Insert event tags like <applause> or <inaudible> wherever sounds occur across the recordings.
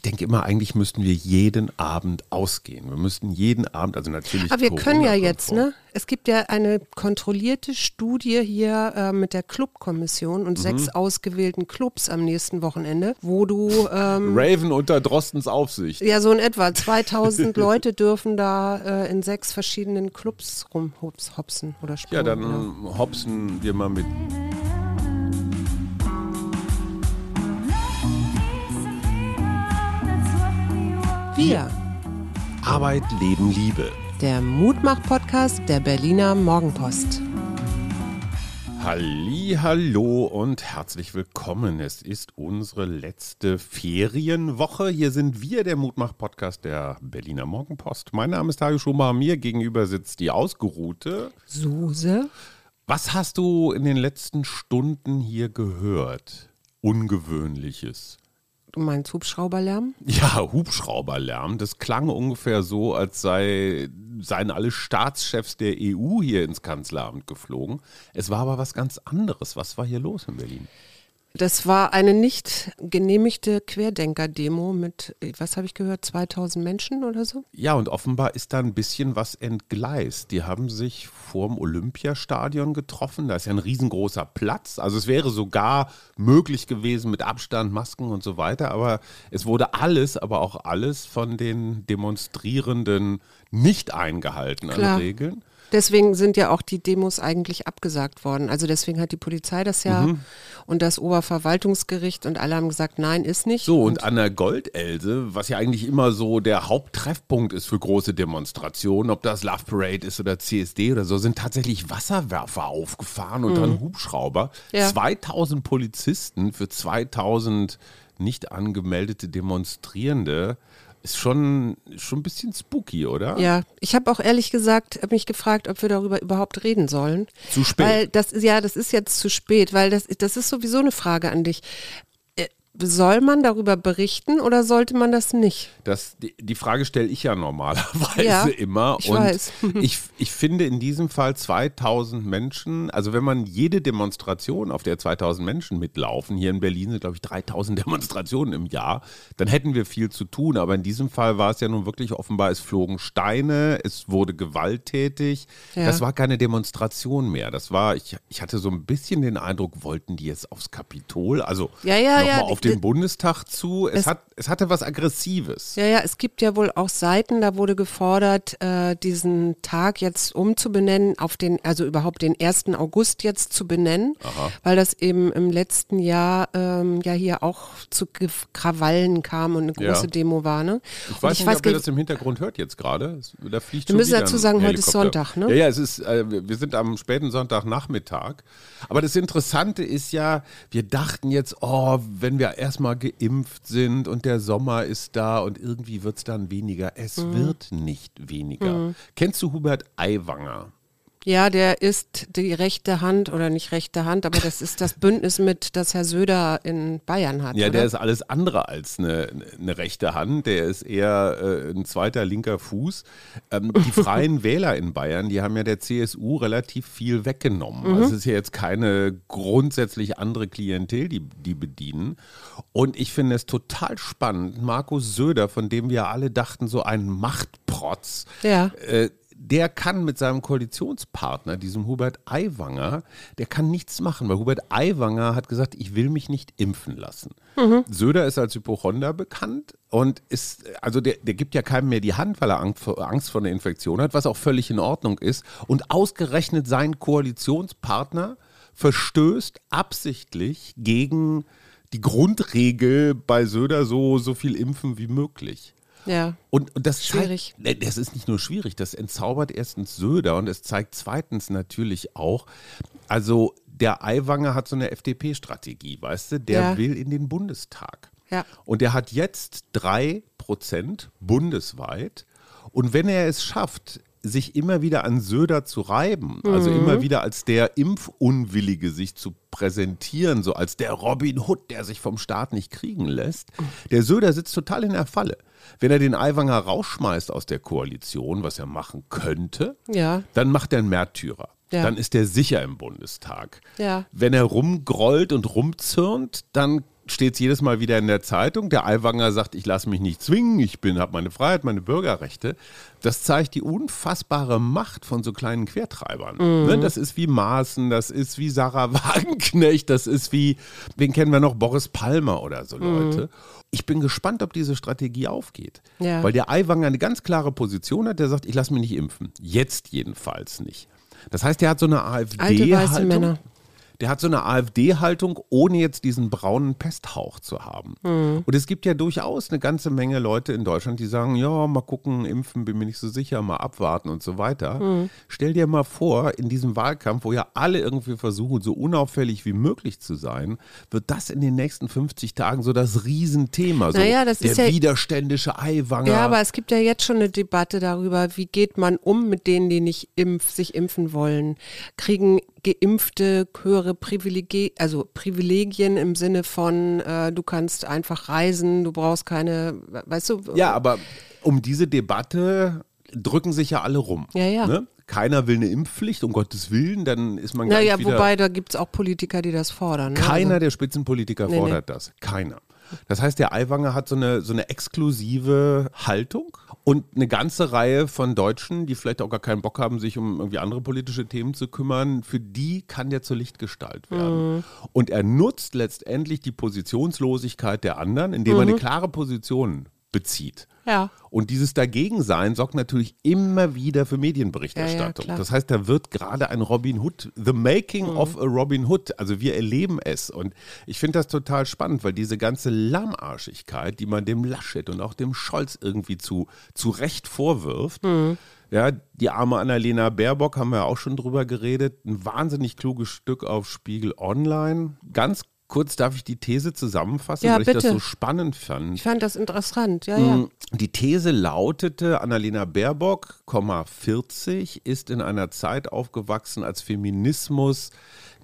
Ich denke immer, eigentlich müssten wir jeden Abend ausgehen. Wir müssten jeden Abend, also natürlich. Aber wir können ja jetzt, ne? Es gibt ja eine kontrollierte Studie hier äh, mit der Clubkommission und mhm. sechs ausgewählten Clubs am nächsten Wochenende, wo du. Ähm, Raven unter Drostens Aufsicht. Ja, so in etwa. 2000 Leute dürfen da äh, in sechs verschiedenen Clubs rumhopsen oder spielen. Ja, dann ja. hopsen wir mal mit. Wir. Arbeit, Leben, Liebe. Der Mutmach-Podcast der Berliner Morgenpost. Halli, hallo und herzlich willkommen. Es ist unsere letzte Ferienwoche. Hier sind wir, der Mutmach-Podcast der Berliner Morgenpost. Mein Name ist Tage Schumacher. Mir gegenüber sitzt die ausgeruhte Suse. Was hast du in den letzten Stunden hier gehört? Ungewöhnliches. Du meinst Hubschrauberlärm? Ja, Hubschrauberlärm. Das klang ungefähr so, als sei, seien alle Staatschefs der EU hier ins Kanzleramt geflogen. Es war aber was ganz anderes. Was war hier los in Berlin? Das war eine nicht genehmigte Querdenker-Demo mit, was habe ich gehört, 2000 Menschen oder so? Ja, und offenbar ist da ein bisschen was entgleist. Die haben sich vorm Olympiastadion getroffen. Da ist ja ein riesengroßer Platz. Also es wäre sogar möglich gewesen mit Abstand, Masken und so weiter. Aber es wurde alles, aber auch alles von den Demonstrierenden nicht eingehalten Klar. an Regeln. Deswegen sind ja auch die Demos eigentlich abgesagt worden. Also deswegen hat die Polizei das ja mhm. und das Oberverwaltungsgericht und alle haben gesagt, nein, ist nicht. So, und, und an der Goldelse, was ja eigentlich immer so der Haupttreffpunkt ist für große Demonstrationen, ob das Love Parade ist oder CSD oder so, sind tatsächlich Wasserwerfer aufgefahren und mhm. dann Hubschrauber. Ja. 2000 Polizisten für 2000 nicht angemeldete Demonstrierende ist schon, schon ein bisschen spooky, oder? Ja, ich habe auch ehrlich gesagt mich gefragt, ob wir darüber überhaupt reden sollen. Zu spät. Weil das, ja, das ist jetzt zu spät, weil das, das ist sowieso eine Frage an dich soll man darüber berichten oder sollte man das nicht? Das, die, die Frage stelle ich ja normalerweise ja, immer. Ich und weiß. <laughs> ich, ich finde in diesem Fall 2000 Menschen, also wenn man jede Demonstration, auf der 2000 Menschen mitlaufen, hier in Berlin sind glaube ich 3000 <laughs> Demonstrationen im Jahr, dann hätten wir viel zu tun. Aber in diesem Fall war es ja nun wirklich offenbar, es flogen Steine, es wurde gewalttätig. Ja. Das war keine Demonstration mehr. Das war, ich, ich hatte so ein bisschen den Eindruck, wollten die jetzt aufs Kapitol, also ja, ja, nochmal ja, auf den den Bundestag zu. Es, es, hat, es hatte was Aggressives. Ja, ja, es gibt ja wohl auch Seiten, da wurde gefordert, äh, diesen Tag jetzt umzubenennen, auf den, also überhaupt den 1. August jetzt zu benennen, Aha. weil das eben im letzten Jahr ähm, ja hier auch zu Krawallen kam und eine große ja. Demo war. Ne? Ich weiß ich nicht, weiß, ob ihr das im Hintergrund hört jetzt gerade. Da fliegt Wir müssen dazu sagen, heute ist Sonntag, ne? Ja, ja, es ist, äh, wir sind am späten Sonntagnachmittag. Aber das Interessante ist ja, wir dachten jetzt, oh, wenn wir erstmal geimpft sind und der Sommer ist da und irgendwie wird es dann weniger. Es mhm. wird nicht weniger. Mhm. Kennst du Hubert Aiwanger? Ja, der ist die rechte Hand oder nicht rechte Hand, aber das ist das Bündnis mit, das Herr Söder in Bayern hat. Ja, oder? der ist alles andere als eine, eine rechte Hand. Der ist eher äh, ein zweiter linker Fuß. Ähm, die <laughs> Freien Wähler in Bayern, die haben ja der CSU relativ viel weggenommen. Mhm. Also es ist ja jetzt keine grundsätzlich andere Klientel, die die bedienen. Und ich finde es total spannend. Markus Söder, von dem wir alle dachten, so ein Machtprotz. Ja. Äh, der kann mit seinem Koalitionspartner, diesem Hubert Aiwanger, der kann nichts machen, weil Hubert Aiwanger hat gesagt, ich will mich nicht impfen lassen. Mhm. Söder ist als Hypochonder bekannt und ist, also der, der gibt ja keinem mehr die Hand, weil er Angst vor, einer Infektion hat, was auch völlig in Ordnung ist. Und ausgerechnet sein Koalitionspartner verstößt absichtlich gegen die Grundregel bei Söder so, so viel impfen wie möglich. Ja. Und, und das schwierig. Zeigt, das ist nicht nur schwierig, das entzaubert erstens Söder und es zeigt zweitens natürlich auch, also der Aiwanger hat so eine FDP-Strategie, weißt du, der ja. will in den Bundestag. Ja. Und er hat jetzt drei Prozent bundesweit. Und wenn er es schafft, sich immer wieder an Söder zu reiben, also mhm. immer wieder als der Impfunwillige sich zu präsentieren, so als der Robin Hood, der sich vom Staat nicht kriegen lässt. Der Söder sitzt total in der Falle. Wenn er den Aiwanger rausschmeißt aus der Koalition, was er machen könnte, ja. dann macht er einen Märtyrer. Ja. Dann ist er sicher im Bundestag. Ja. Wenn er rumgrollt und rumzirnt, dann steht es jedes Mal wieder in der Zeitung. Der Aiwanger sagt, ich lasse mich nicht zwingen, ich bin, habe meine Freiheit, meine Bürgerrechte. Das zeigt die unfassbare Macht von so kleinen Quertreibern. Mhm. Ne, das ist wie Maaßen, das ist wie Sarah <laughs> Wagenknecht, das ist wie, wen kennen wir noch, Boris Palmer oder so Leute. Mhm. Ich bin gespannt, ob diese Strategie aufgeht. Ja. Weil der Aiwanger eine ganz klare Position hat, der sagt, ich lasse mich nicht impfen. Jetzt jedenfalls nicht. Das heißt, er hat so eine AfD-Haltung der hat so eine AfD-Haltung, ohne jetzt diesen braunen Pesthauch zu haben. Mhm. Und es gibt ja durchaus eine ganze Menge Leute in Deutschland, die sagen, ja, mal gucken, impfen, bin mir nicht so sicher, mal abwarten und so weiter. Mhm. Stell dir mal vor, in diesem Wahlkampf, wo ja alle irgendwie versuchen, so unauffällig wie möglich zu sein, wird das in den nächsten 50 Tagen so das Riesenthema. So naja, das der ist ja, widerständische Eiwanger. Ja, aber es gibt ja jetzt schon eine Debatte darüber, wie geht man um mit denen, die nicht impf, sich impfen wollen. Kriegen Geimpfte höhere Privilegien, also Privilegien im Sinne von, äh, du kannst einfach reisen, du brauchst keine, weißt du? Ja, aber um diese Debatte drücken sich ja alle rum. Ja, ja. Ne? Keiner will eine Impfpflicht, um Gottes Willen, dann ist man naja, gleich wieder... wobei, da gibt es auch Politiker, die das fordern. Ne? Keiner also, der Spitzenpolitiker nee, fordert nee. das. Keiner. Das heißt, der Aiwanger hat so eine, so eine exklusive Haltung und eine ganze Reihe von Deutschen, die vielleicht auch gar keinen Bock haben, sich um irgendwie andere politische Themen zu kümmern, für die kann der zur Lichtgestalt werden. Mhm. Und er nutzt letztendlich die Positionslosigkeit der anderen, indem mhm. er eine mhm. klare Position bezieht. Ja. Und dieses Dagegensein sorgt natürlich immer wieder für Medienberichterstattung. Ja, ja, das heißt, da wird gerade ein Robin Hood, the making mhm. of a Robin Hood, also wir erleben es. Und ich finde das total spannend, weil diese ganze Lahmarschigkeit, die man dem Laschet und auch dem Scholz irgendwie zu, zu Recht vorwirft, mhm. Ja, die arme Annalena Baerbock haben wir auch schon drüber geredet. Ein wahnsinnig kluges Stück auf Spiegel Online. Ganz kurz darf ich die These zusammenfassen, ja, weil ich bitte. das so spannend fand. Ich fand das interessant, ja, ja. Mm, die These lautete, Annalena Baerbock, 40, ist in einer Zeit aufgewachsen, als Feminismus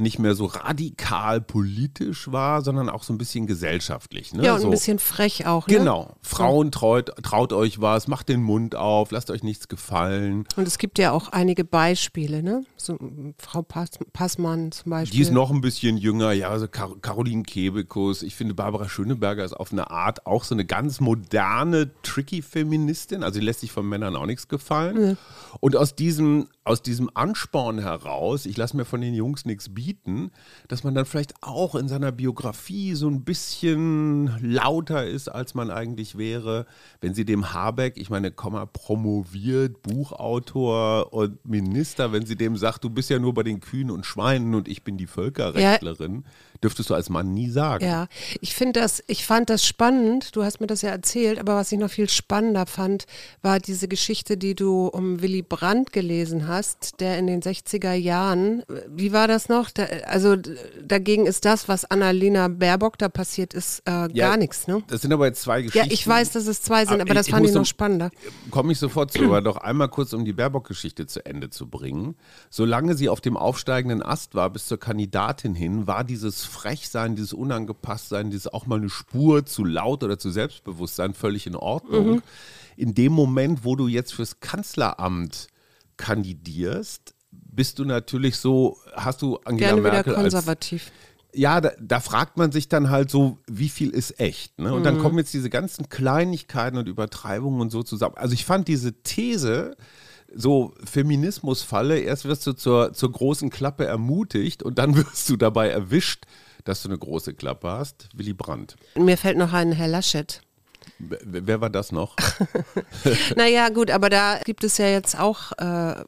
nicht mehr so radikal politisch war, sondern auch so ein bisschen gesellschaftlich. Ne? Ja, und so, ein bisschen frech auch. Ne? Genau. Frauen traut, traut euch was, macht den Mund auf, lasst euch nichts gefallen. Und es gibt ja auch einige Beispiele, ne? So, Frau Pass, Passmann zum Beispiel. Die ist noch ein bisschen jünger, ja, also Kar Caroline Kebekus. Ich finde, Barbara Schöneberger ist auf eine Art auch so eine ganz moderne, tricky Feministin. Also die lässt sich von Männern auch nichts gefallen. Ja. Und aus diesem, aus diesem Ansporn heraus, ich lasse mir von den Jungs nichts bieten, dass man dann vielleicht auch in seiner Biografie so ein bisschen lauter ist, als man eigentlich wäre, wenn sie dem Habeck, ich meine, Komma, promoviert, Buchautor und Minister, wenn sie dem sagt, du bist ja nur bei den Kühen und Schweinen und ich bin die Völkerrechtlerin. Ja dürftest du als Mann nie sagen. Ja, ich finde das, ich fand das spannend, du hast mir das ja erzählt, aber was ich noch viel spannender fand, war diese Geschichte, die du um Willy Brandt gelesen hast, der in den 60er Jahren, wie war das noch? Da, also dagegen ist das, was Annalena Baerbock da passiert ist, äh, ja, gar nichts, ne? Das sind aber jetzt zwei Geschichten. Ja, ich weiß, dass es zwei sind, aber, aber das ich, fand ich noch spannender. Komme ich sofort zu, aber doch einmal kurz, um die Baerbock-Geschichte zu Ende zu bringen. Solange sie auf dem aufsteigenden Ast war, bis zur Kandidatin hin, war dieses Frechsein, dieses Unangepasstsein, dieses auch mal eine Spur zu laut oder zu Selbstbewusstsein völlig in Ordnung. Mhm. In dem Moment, wo du jetzt fürs Kanzleramt kandidierst, bist du natürlich so, hast du Angela Gerne Merkel wieder konservativ. Als, ja, da, da, fragt man sich dann halt so, wie viel ist echt? Ne? Und mhm. dann kommen jetzt diese ganzen Kleinigkeiten und Übertreibungen und so zusammen. Also ich fand diese These, so Feminismusfalle, erst wirst du zur, zur großen Klappe ermutigt und dann <laughs> wirst du dabei erwischt, dass du eine große Klappe hast. Willy Brandt. Mir fällt noch ein Herr Laschet. Wer war das noch? <laughs> naja, gut, aber da gibt es ja jetzt auch. Äh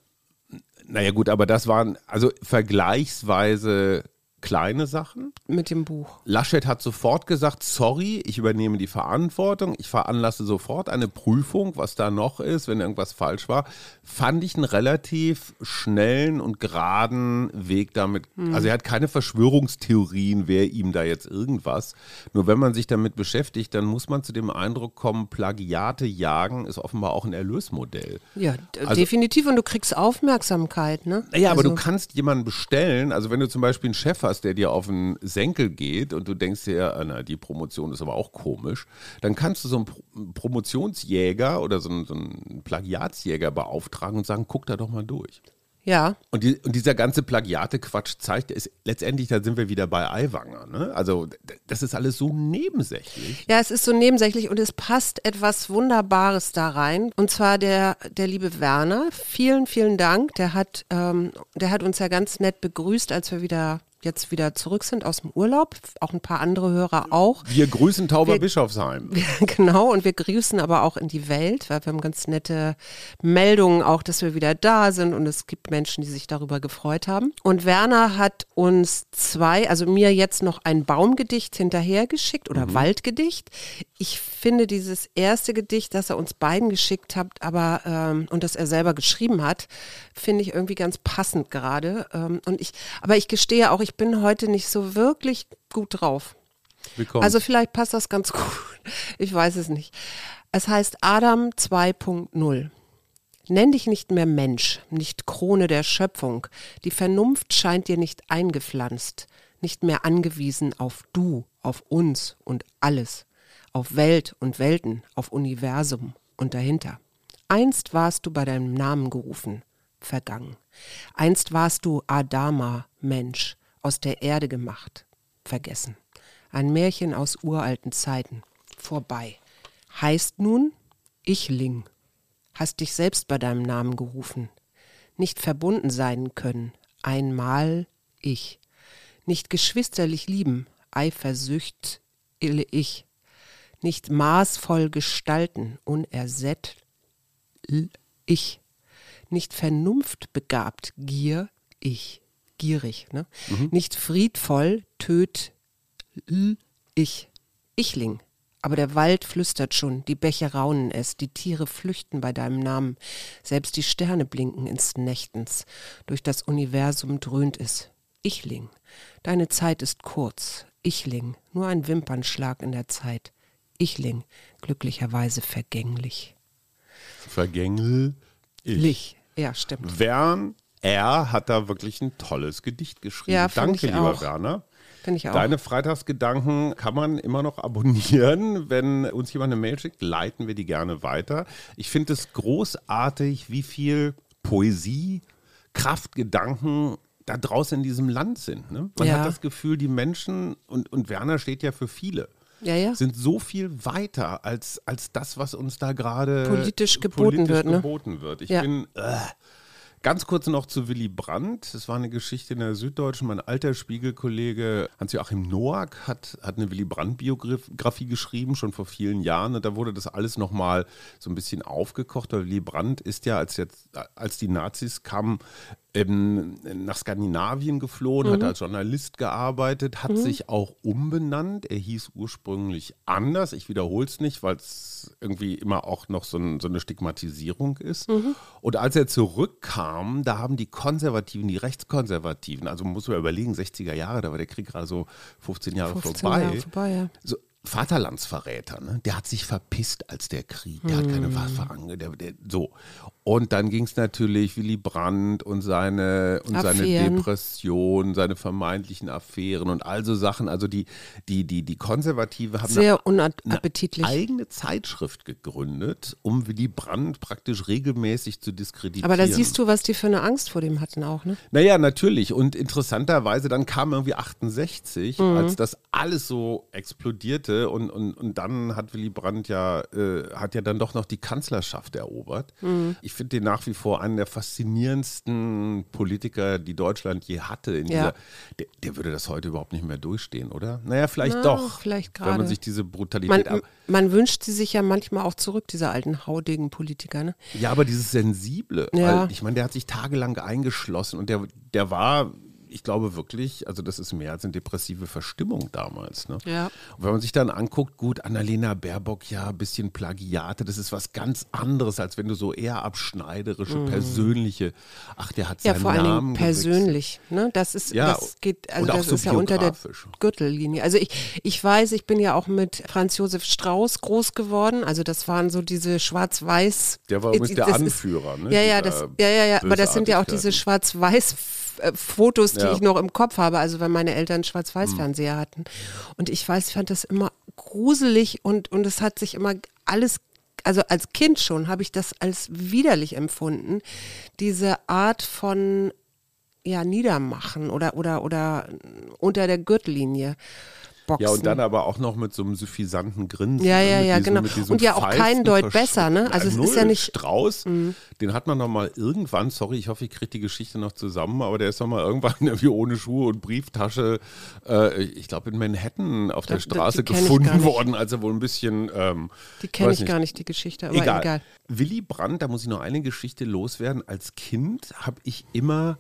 naja, gut, aber das waren also vergleichsweise kleine Sachen. Mit dem Buch. Laschet hat sofort gesagt, sorry, ich übernehme die Verantwortung, ich veranlasse sofort eine Prüfung, was da noch ist, wenn irgendwas falsch war. Fand ich einen relativ schnellen und geraden Weg damit. Hm. Also er hat keine Verschwörungstheorien, wer ihm da jetzt irgendwas. Nur wenn man sich damit beschäftigt, dann muss man zu dem Eindruck kommen, Plagiate jagen ist offenbar auch ein Erlösmodell. Ja, also, definitiv. Und du kriegst Aufmerksamkeit, ne? Ja, also. aber du kannst jemanden bestellen, also wenn du zum Beispiel einen Chef hast, hast, der dir auf den Senkel geht und du denkst dir, ah, na, die Promotion ist aber auch komisch, dann kannst du so einen Promotionsjäger oder so einen, so einen Plagiatsjäger beauftragen und sagen, guck da doch mal durch. Ja. Und, die, und dieser ganze Plagiate-Quatsch zeigt, ist, letztendlich, da sind wir wieder bei Aiwanger. Ne? Also, das ist alles so nebensächlich. Ja, es ist so nebensächlich und es passt etwas Wunderbares da rein. Und zwar der, der liebe Werner. Vielen, vielen Dank. Der hat, ähm, der hat uns ja ganz nett begrüßt, als wir wieder jetzt wieder zurück sind aus dem Urlaub, auch ein paar andere Hörer auch. Wir grüßen Tauberbischofsheim. <laughs> genau, und wir grüßen aber auch in die Welt, weil wir haben ganz nette Meldungen auch, dass wir wieder da sind und es gibt Menschen, die sich darüber gefreut haben. Und Werner hat uns zwei, also mir jetzt noch ein Baumgedicht hinterhergeschickt oder mhm. Waldgedicht. Ich finde dieses erste Gedicht, das er uns beiden geschickt hat, aber ähm, und das er selber geschrieben hat, finde ich irgendwie ganz passend gerade. Ähm, und ich, aber ich gestehe auch, ich bin heute nicht so wirklich gut drauf. Willkommen. Also vielleicht passt das ganz <laughs> gut. Ich weiß es nicht. Es heißt Adam 2.0. Nenn dich nicht mehr Mensch, nicht Krone der Schöpfung. Die Vernunft scheint dir nicht eingepflanzt, nicht mehr angewiesen auf du, auf uns und alles auf Welt und Welten, auf Universum und dahinter. Einst warst du bei deinem Namen gerufen, vergangen. Einst warst du Adama, Mensch, aus der Erde gemacht, vergessen. Ein Märchen aus uralten Zeiten, vorbei. Heißt nun Ichling, hast dich selbst bei deinem Namen gerufen, nicht verbunden sein können, einmal ich, nicht geschwisterlich lieben, eifersücht, ich, nicht maßvoll gestalten, unersättlich, ich, nicht vernunftbegabt, gier, ich, gierig, ne? Mhm. nicht friedvoll, töt, ich, ichling. Aber der Wald flüstert schon, die Bäche raunen es, die Tiere flüchten bei deinem Namen, selbst die Sterne blinken ins Nächtens, durch das Universum dröhnt es. Ichling, deine Zeit ist kurz, Ichling, nur ein Wimpernschlag in der Zeit. Ichling, glücklicherweise vergänglich. Vergänglich. Lich. Ja, stimmt. Wern R hat da wirklich ein tolles Gedicht geschrieben. Ja, Danke, lieber auch. Werner. Finde ich auch. Deine Freitagsgedanken kann man immer noch abonnieren. Wenn uns jemand eine Mail schickt, leiten wir die gerne weiter. Ich finde es großartig, wie viel Poesie, Kraft, Gedanken da draußen in diesem Land sind. Ne? Man ja. hat das Gefühl, die Menschen, und, und Werner steht ja für viele ja, ja. sind so viel weiter als, als das, was uns da gerade politisch geboten politisch wird. Ne? Geboten wird. Ich bin äh, Ganz kurz noch zu Willy Brandt. Es war eine Geschichte in der Süddeutschen. Mein alter Spiegelkollege Hans-Joachim Noack hat, hat eine Willy Brandt-Biografie geschrieben, schon vor vielen Jahren. Und da wurde das alles nochmal so ein bisschen aufgekocht. Weil Willy Brandt ist ja, als, jetzt, als die Nazis kamen, ähm, nach Skandinavien geflohen, mhm. hat als Journalist gearbeitet, hat mhm. sich auch umbenannt. Er hieß ursprünglich anders. Ich wiederhole es nicht, weil es irgendwie immer auch noch so, ein, so eine Stigmatisierung ist. Mhm. Und als er zurückkam, da haben die Konservativen, die Rechtskonservativen, also muss man überlegen, 60er Jahre, da war der Krieg gerade so 15 Jahre 15 vorbei. Jahre vorbei ja. so, Vaterlandsverräter, ne? der hat sich verpisst als der Krieg, der hm. hat keine hm. Waffe ange, der, der, so. Und dann ging es natürlich Willy Brandt und seine und seine Depression, seine vermeintlichen Affären und all so Sachen. Also die, die, die, die Konservative haben Sehr eine, eine eigene Zeitschrift gegründet, um Willy Brandt praktisch regelmäßig zu diskreditieren. Aber da siehst du, was die für eine Angst vor dem hatten auch, ne? Naja, natürlich. Und interessanterweise, dann kam irgendwie 68, mhm. als das alles so explodierte und, und, und dann hat Willy Brandt ja, äh, hat ja dann doch noch die Kanzlerschaft erobert. Mhm. Ich finde den nach wie vor einen der faszinierendsten Politiker, die Deutschland je hatte. ja. Dieser, der, der, würde das heute überhaupt nicht mehr durchstehen, oder? Naja, vielleicht Na, doch. Vielleicht gerade. Wenn man sich diese Brutalität man, man, wünscht sie sich ja manchmal auch zurück, diese alten haudigen Politiker, ne? Ja, aber dieses Sensible. Ja. ich meine, der hat sich tagelang eingeschlossen und der, der war ich glaube wirklich, also das ist mehr als eine depressive Verstimmung damals. Ne? Ja. Und wenn man sich dann anguckt, gut, Annalena Baerbock, ja, ein bisschen Plagiate, das ist was ganz anderes, als wenn du so eher abschneiderische, mm. persönliche, ach, der hat seinen ja, vor Namen allen Dingen persönlich, ne? Das ist, ja, das geht, also das so ist ja unter der Gürtellinie. Also ich, ich weiß, ich bin ja auch mit Franz Josef Strauß groß geworden, also das waren so diese schwarz-weiß. Der war übrigens der Anführer, ist, ne? Ja, ja, das, ja, ja, ja, aber das sind ja auch diese schwarz-weiß äh, Fotos, die ja. ich noch im Kopf habe, also wenn meine Eltern Schwarz-Weiß-Fernseher mhm. hatten. Und ich weiß, ich fand das immer gruselig und, und es hat sich immer alles also als Kind schon, habe ich das als widerlich empfunden. Diese Art von ja, Niedermachen oder, oder, oder unter der Gürtellinie. Boxen. Ja, und dann aber auch noch mit so einem suffisanten Grinsen. Ja, ja, ne? ja, diesem, genau. Und ja auch kein Deut besser, ne? Also es ist ja nicht. Strauß, mhm. den hat man noch mal irgendwann, sorry, ich hoffe, ich kriege die Geschichte noch zusammen, aber der ist noch mal irgendwann irgendwie ohne Schuhe und Brieftasche, äh, ich glaube in Manhattan auf der Straße gefunden worden, als er wohl ein bisschen. Ähm, die kenne ich nicht. gar nicht, die Geschichte, aber egal. egal. Willy Brandt, da muss ich noch eine Geschichte loswerden. Als Kind habe ich immer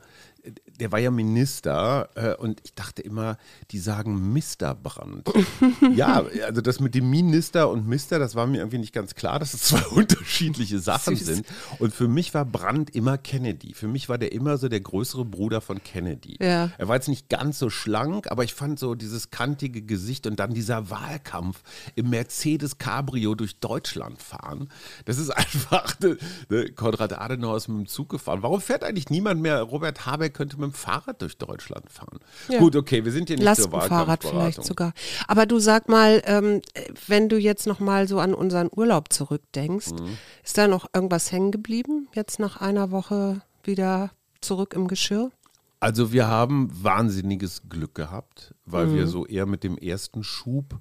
der war ja Minister äh, und ich dachte immer, die sagen Mr. Brandt. <laughs> ja, also das mit dem Minister und Mister, das war mir irgendwie nicht ganz klar, dass es zwei <laughs> unterschiedliche Sachen Süß. sind. Und für mich war Brandt immer Kennedy. Für mich war der immer so der größere Bruder von Kennedy. Ja. Er war jetzt nicht ganz so schlank, aber ich fand so dieses kantige Gesicht und dann dieser Wahlkampf im Mercedes Cabrio durch Deutschland fahren. Das ist <laughs> einfach, ne, ne, Konrad Adenauer ist mit dem Zug gefahren. Warum fährt eigentlich niemand mehr? Robert Habeck könnte mit dem Fahrrad durch Deutschland fahren. Ja. Gut, okay, wir sind hier nicht Lasten zur Fahrrad vielleicht sogar. Aber du sag mal, ähm, wenn du jetzt noch mal so an unseren Urlaub zurückdenkst, mhm. ist da noch irgendwas hängen geblieben? Jetzt nach einer Woche wieder zurück im Geschirr? Also wir haben wahnsinniges Glück gehabt, weil mhm. wir so eher mit dem ersten Schub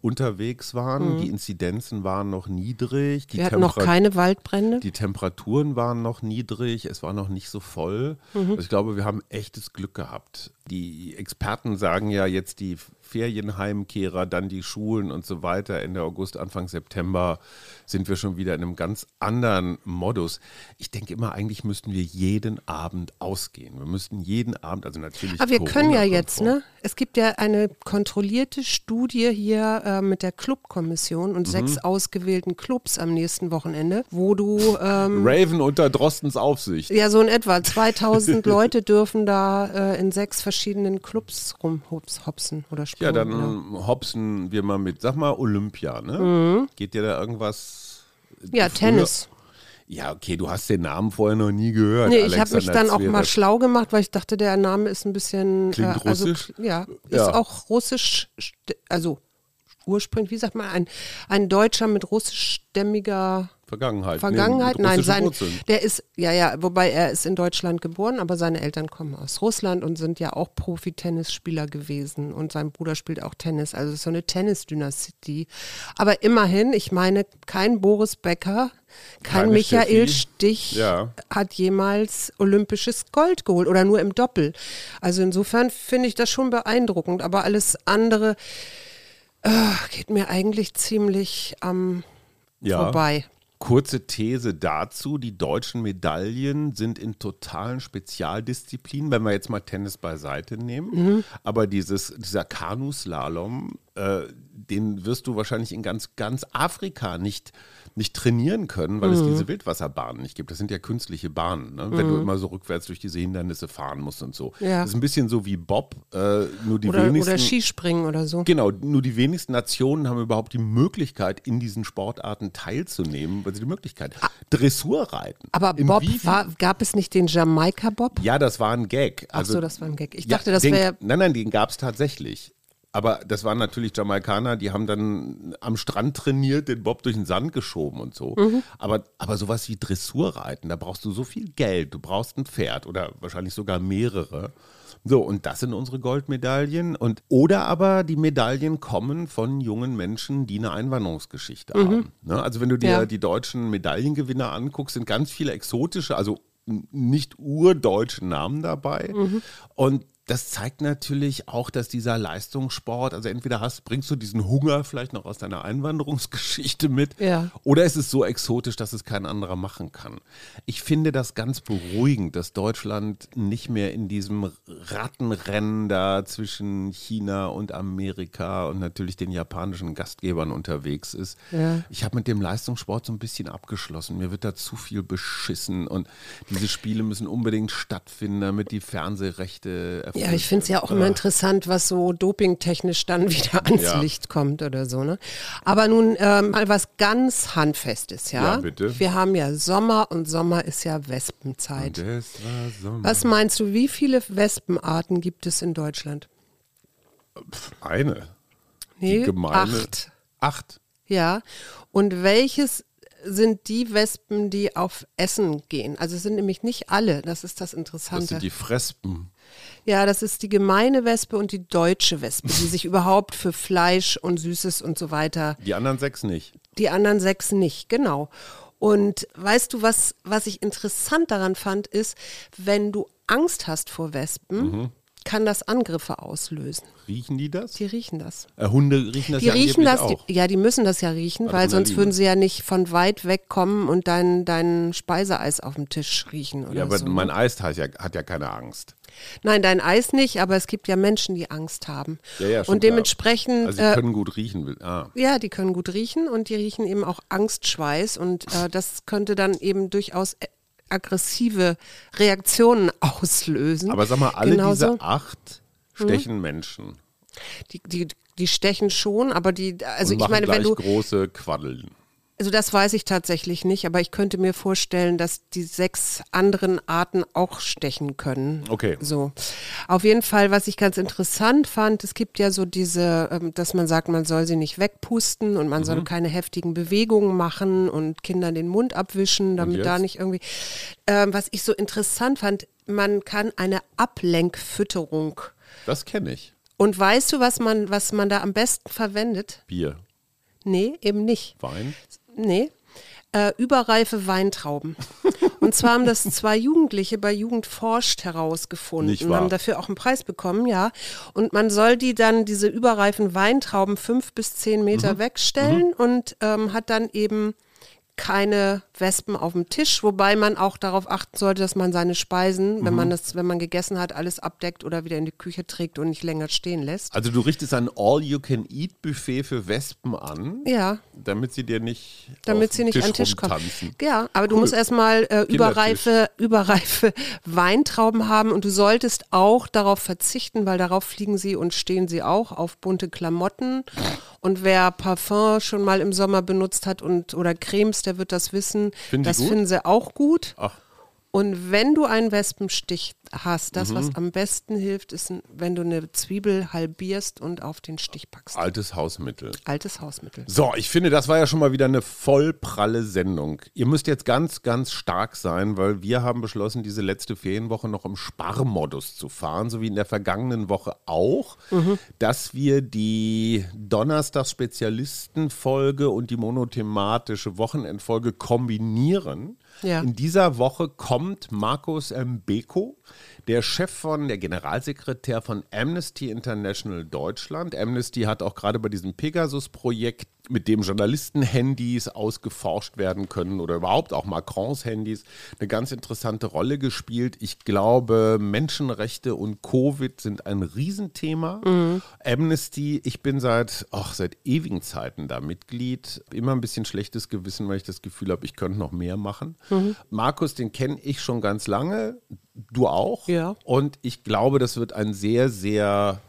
unterwegs waren. Mhm. Die Inzidenzen waren noch niedrig. Die Wir hatten noch keine Waldbrände. Die Temperaturen waren noch niedrig. Es war noch nicht so voll. Mhm. Also ich glaube, wir haben echtes Glück gehabt. Die Experten sagen ja jetzt die Ferienheimkehrer, dann die Schulen und so weiter. Ende August, Anfang September sind wir schon wieder in einem ganz anderen Modus. Ich denke immer, eigentlich müssten wir jeden Abend ausgehen. Wir müssten jeden Abend, also natürlich. Aber wir können ja jetzt, ne? Es gibt ja eine kontrollierte Studie hier äh, mit der Clubkommission und mhm. sechs ausgewählten Clubs am nächsten Wochenende, wo du. Ähm, Raven unter Drostens Aufsicht. Ja, so in etwa. 2000 Leute dürfen da äh, in sechs verschiedenen Clubs rumhopsen oder spielen. Ja, dann ja. hopsen wir mal mit, sag mal Olympia, ne? Mhm. Geht dir da irgendwas? Ja? Tennis. Ja, okay, du hast den Namen vorher noch nie gehört. Nee, ich habe mich dann auch mal schlau gemacht, weil ich dachte, der Name ist ein bisschen. Klingt äh, also, russisch? Ja, ist ja. auch russisch, also ursprünglich, wie sagt man, ein, ein Deutscher mit russischstämmiger Vergangenheit. Vergangenheit, nein, sein, der ist, ja, ja, wobei er ist in Deutschland geboren, aber seine Eltern kommen aus Russland und sind ja auch Profi-Tennisspieler gewesen und sein Bruder spielt auch Tennis, also so eine Tennis-Dynastie. Aber immerhin, ich meine, kein Boris Becker, kein Keine Michael Steffi. Stich ja. hat jemals olympisches Gold geholt oder nur im Doppel. Also insofern finde ich das schon beeindruckend, aber alles andere äh, geht mir eigentlich ziemlich am ja. vorbei. Kurze These dazu, die deutschen Medaillen sind in totalen Spezialdisziplinen, wenn wir jetzt mal Tennis beiseite nehmen. Mhm. Aber dieses, dieser Kanuslalom, äh, den wirst du wahrscheinlich in ganz, ganz Afrika nicht nicht trainieren können, weil mhm. es diese Wildwasserbahnen nicht gibt. Das sind ja künstliche Bahnen, ne? wenn mhm. du immer so rückwärts durch diese Hindernisse fahren musst und so. Ja. Das ist ein bisschen so wie Bob, äh, nur die oder, wenigsten. Oder Skispringen oder so. Genau, nur die wenigsten Nationen haben überhaupt die Möglichkeit, in diesen Sportarten teilzunehmen, weil sie die Möglichkeit. Ah. Dressurreiten. Aber Bob, war, gab es nicht den Jamaika-Bob? Ja, das war ein Gag. Also, Ach so, das war ein Gag. Ich dachte, das wäre. Nein, nein, den gab es tatsächlich. Aber das waren natürlich Jamaikaner, die haben dann am Strand trainiert, den Bob durch den Sand geschoben und so. Mhm. Aber, aber sowas wie Dressurreiten, da brauchst du so viel Geld. Du brauchst ein Pferd oder wahrscheinlich sogar mehrere. So, und das sind unsere Goldmedaillen. Und, oder aber die Medaillen kommen von jungen Menschen, die eine Einwanderungsgeschichte mhm. haben. Ne? Also wenn du dir ja. die deutschen Medaillengewinner anguckst, sind ganz viele exotische, also nicht urdeutsche Namen dabei. Mhm. Und das zeigt natürlich auch, dass dieser Leistungssport, also entweder hast, bringst du diesen Hunger vielleicht noch aus deiner Einwanderungsgeschichte mit, ja. oder ist es so exotisch, dass es kein anderer machen kann. Ich finde das ganz beruhigend, dass Deutschland nicht mehr in diesem Rattenrennen da zwischen China und Amerika und natürlich den japanischen Gastgebern unterwegs ist. Ja. Ich habe mit dem Leistungssport so ein bisschen abgeschlossen. Mir wird da zu viel beschissen und diese Spiele müssen unbedingt stattfinden, damit die Fernsehrechte ja, ich finde es ja auch immer interessant, was so dopingtechnisch dann <laughs> wieder ans ja. Licht kommt oder so. Ne? Aber nun äh, mal was ganz Handfestes, ja? Ja, bitte. Wir haben ja Sommer und Sommer ist ja Wespenzeit. Was meinst du, wie viele Wespenarten gibt es in Deutschland? Eine. Nee, acht. Acht. Ja. Und welches sind die Wespen, die auf Essen gehen. Also es sind nämlich nicht alle, das ist das Interessante. Das sind die Frespen. Ja, das ist die gemeine Wespe und die deutsche Wespe, die sich <laughs> überhaupt für Fleisch und Süßes und so weiter. Die anderen sechs nicht. Die anderen sechs nicht, genau. Und weißt du, was, was ich interessant daran fand, ist, wenn du Angst hast vor Wespen, Mhm. Kann das Angriffe auslösen. Riechen die das? Die riechen das. Äh, Hunde riechen das Die ja riechen das, auch. die, ja, die müssen das ja riechen, weil sonst Adrenalin. würden sie ja nicht von weit weg kommen und dein, dein Speiseeis auf dem Tisch riechen oder ja, aber so. mein Eis hat ja, hat ja keine Angst. Nein, dein Eis nicht, aber es gibt ja Menschen, die Angst haben. Ja, ja, schon und klar. dementsprechend, Also sie äh, können gut riechen. Ah. ja, die können gut riechen und die riechen eben auch Angstschweiß und äh, das könnte dann eben durchaus aggressive Reaktionen auslösen. Aber sag mal, alle Genauso- diese acht stechen Menschen. die, die, die stechen schon, aber die, also und ich meine, wenn du, große Quaddeln. Also das weiß ich tatsächlich nicht, aber ich könnte mir vorstellen, dass die sechs anderen Arten auch stechen können. Okay. So. Auf jeden Fall, was ich ganz interessant fand, es gibt ja so diese, ähm, dass man sagt, man soll sie nicht wegpusten und man Mhm. soll keine heftigen Bewegungen machen und Kindern den Mund abwischen, damit da nicht irgendwie. Ähm, was ich so interessant fand, man kann eine Ablenkfütterung. Das kenne ich. Und weißt du, was man, was man da am besten verwendet? Bier, Nee, eben nicht. Wein. Nee. Äh, überreife Weintrauben. Und zwar haben das zwei Jugendliche bei Jugend forscht herausgefunden Nicht und haben dafür auch einen Preis bekommen, ja. Und man soll die dann, diese überreifen Weintrauben, fünf bis zehn Meter Mhm. wegstellen und ähm, hat dann eben keine Wespen auf dem Tisch, wobei man auch darauf achten sollte, dass man seine Speisen, wenn Mhm. man das, wenn man gegessen hat, alles abdeckt oder wieder in die Küche trägt und nicht länger stehen lässt. Also du richtest ein All-You-Can-Eat-Buffet für Wespen an, Ja, damit sie dir nicht damit sie nicht Tisch an den Tisch kommen. Ja, aber du musst erstmal äh, überreife, <laughs> überreife Weintrauben haben und du solltest auch darauf verzichten, weil darauf fliegen sie und stehen sie auch auf bunte Klamotten. Und wer Parfum schon mal im Sommer benutzt hat und oder Cremes, der wird das wissen. Finden das finden sie auch gut. Ach, Und wenn du einen Wespenstich hast, das, Mhm. was am besten hilft, ist, wenn du eine Zwiebel halbierst und auf den Stich packst. altes Hausmittel. Altes Hausmittel. So, ich finde, das war ja schon mal wieder eine vollpralle Sendung. Ihr müsst jetzt ganz, ganz stark sein, weil wir haben beschlossen, diese letzte Ferienwoche noch im Sparmodus zu fahren, so wie in der vergangenen Woche auch, dass wir die Donnerstags-Spezialisten-Folge und die monothematische Wochenendfolge kombinieren. Ja. In dieser Woche kommt Markus Mbeko, der Chef von, der Generalsekretär von Amnesty International Deutschland. Amnesty hat auch gerade bei diesem Pegasus-Projekt, mit dem Journalisten-Handys ausgeforscht werden können oder überhaupt auch Macrons Handys, eine ganz interessante Rolle gespielt. Ich glaube, Menschenrechte und Covid sind ein Riesenthema. Amnesty, ich bin seit, ach, seit ewigen Zeiten da Mitglied. Immer ein bisschen schlechtes Gewissen, weil ich das Gefühl habe, ich könnte noch mehr machen. Markus, den kenne ich schon ganz lange. Du auch. Ja. Und ich glaube, das wird ein sehr, sehr,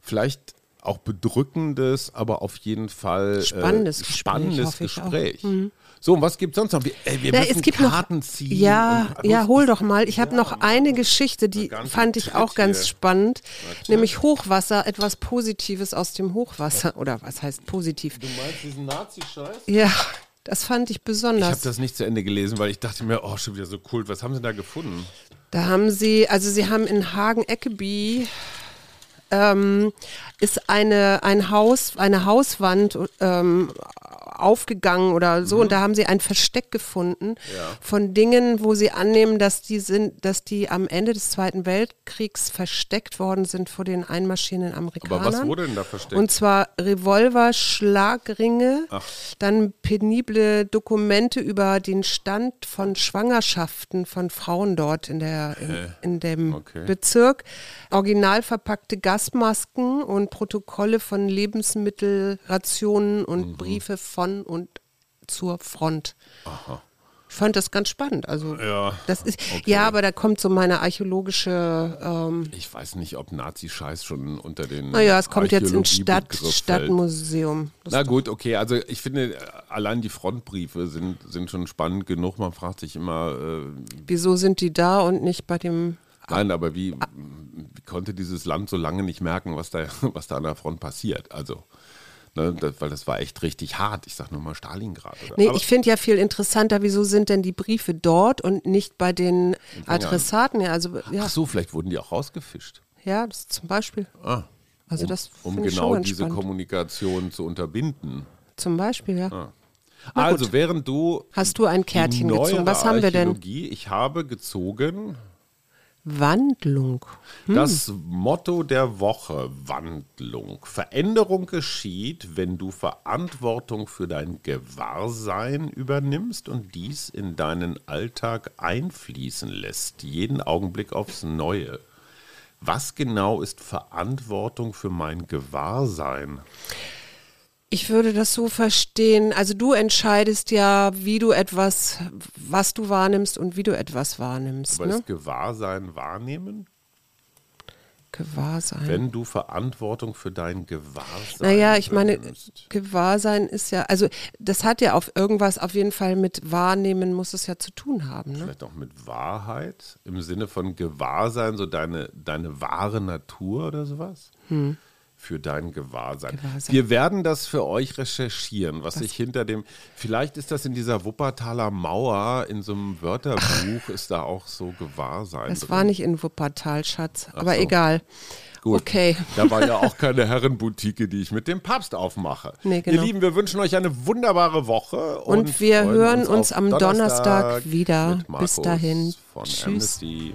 vielleicht auch bedrückendes, aber auf jeden Fall äh, Spannendes Gespräch, spannendes. Gespräch. So, und was gibt es sonst noch? Wir, ey, wir Ja, müssen es gibt Karten noch, ziehen. Ja, und- ja, hol doch mal. Ich habe noch eine Geschichte, die fand ich auch ganz hier. spannend, nämlich Hochwasser, etwas Positives aus dem Hochwasser <laughs> oder was heißt positiv? Du meinst diesen Nazi-Scheiß? Ja, das fand ich Ich habe besonders. das nicht zu Ende gelesen, weil ich dachte mir, oh, schon wieder so cool. Was haben sie da gefunden? Da haben sie, also sie haben in Hagen-Eckeby ähm, ist eine, ein Haus, eine Hauswand ähm, aufgegangen oder so und da haben sie ein Versteck gefunden von Dingen, wo sie annehmen, dass die sind, dass die am Ende des Zweiten Weltkriegs versteckt worden sind vor den einmarschierenden Amerikanern. Aber was wurde denn da versteckt? Und zwar Revolver, Schlagringe, dann penible Dokumente über den Stand von Schwangerschaften von Frauen dort in, der, in, in dem Okay. Bezirk, original verpackte Gasmasken und Protokolle von Lebensmittelrationen und Mhm. Briefe von und zur Front. Ich fand das ganz spannend. Also Ja, das ist okay. ja, aber da kommt so meine archäologische ähm, ich weiß nicht, ob Nazi-Scheiß schon unter den. naja, es kommt jetzt ins Stadt. Stadtmuseum. Das Na gut, okay. Also ich finde, allein die Frontbriefe sind, sind schon spannend genug. Man fragt sich immer, äh, Wieso sind die da und nicht bei dem nein, aber wie, wie konnte dieses Land so lange nicht merken, was da, <laughs> was da an der Front passiert? Also Ne, das, weil das war echt richtig hart. Ich sag nur mal Stalingrad. Oder? Nee, Aber ich finde ja viel interessanter, wieso sind denn die Briefe dort und nicht bei den Adressaten? Ja, also, ja, Ach so, vielleicht wurden die auch rausgefischt. ja das zum Beispiel. Ah, Also um, das um finde ich schon genau diese. Kommunikation zu unterbinden. Zum Beispiel, ja. Na Also, während du Hast du ein Kärtchen gezogen? Was haben wir denn? Ich habe gezogen Wandlung. das Motto der Woche, Wandlung. Veränderung geschieht, wenn du Verantwortung für dein Gewahrsein übernimmst und dies in deinen Alltag einfließen lässt, jeden Augenblick aufs Neue. Was genau ist Verantwortung für mein Gewahrsein? Ich würde das so verstehen. Also du entscheidest ja, wie du etwas, was du wahrnimmst und wie du etwas wahrnimmst. Aber Ne? ist Gewahrsein wahrnehmen? Gewahrsein. Wenn du Verantwortung für dein Gewahrsein Naja, ich meine. Gewahrsein ist ja, also das hat ja auf irgendwas auf jeden Fall mit Wahrnehmen muss es ja zu tun haben. Ne? Vielleicht auch mit Wahrheit im Sinne von Gewahrsein, so deine, deine wahre Natur oder sowas? Für dein Gewahrsein. Gewahrsein. Wir werden das für euch recherchieren, was, sich hinter dem. Vielleicht ist das in dieser Wuppertaler Mauer, in so einem Wörterbuch, <laughs> ist da auch so Gewahrsein. Das drin. war nicht in Wuppertal, Schatz. Aber so. egal. Gut. Okay. Da war ja auch <laughs> keine Herrenboutique, die ich mit dem Papst aufmache. Nee, genau. Ihr Lieben, wir wünschen euch eine wunderbare Woche. Und, Und wir hören uns auf am Donnerstag wieder. mit Bis dahin. Tschüss. Amnesty.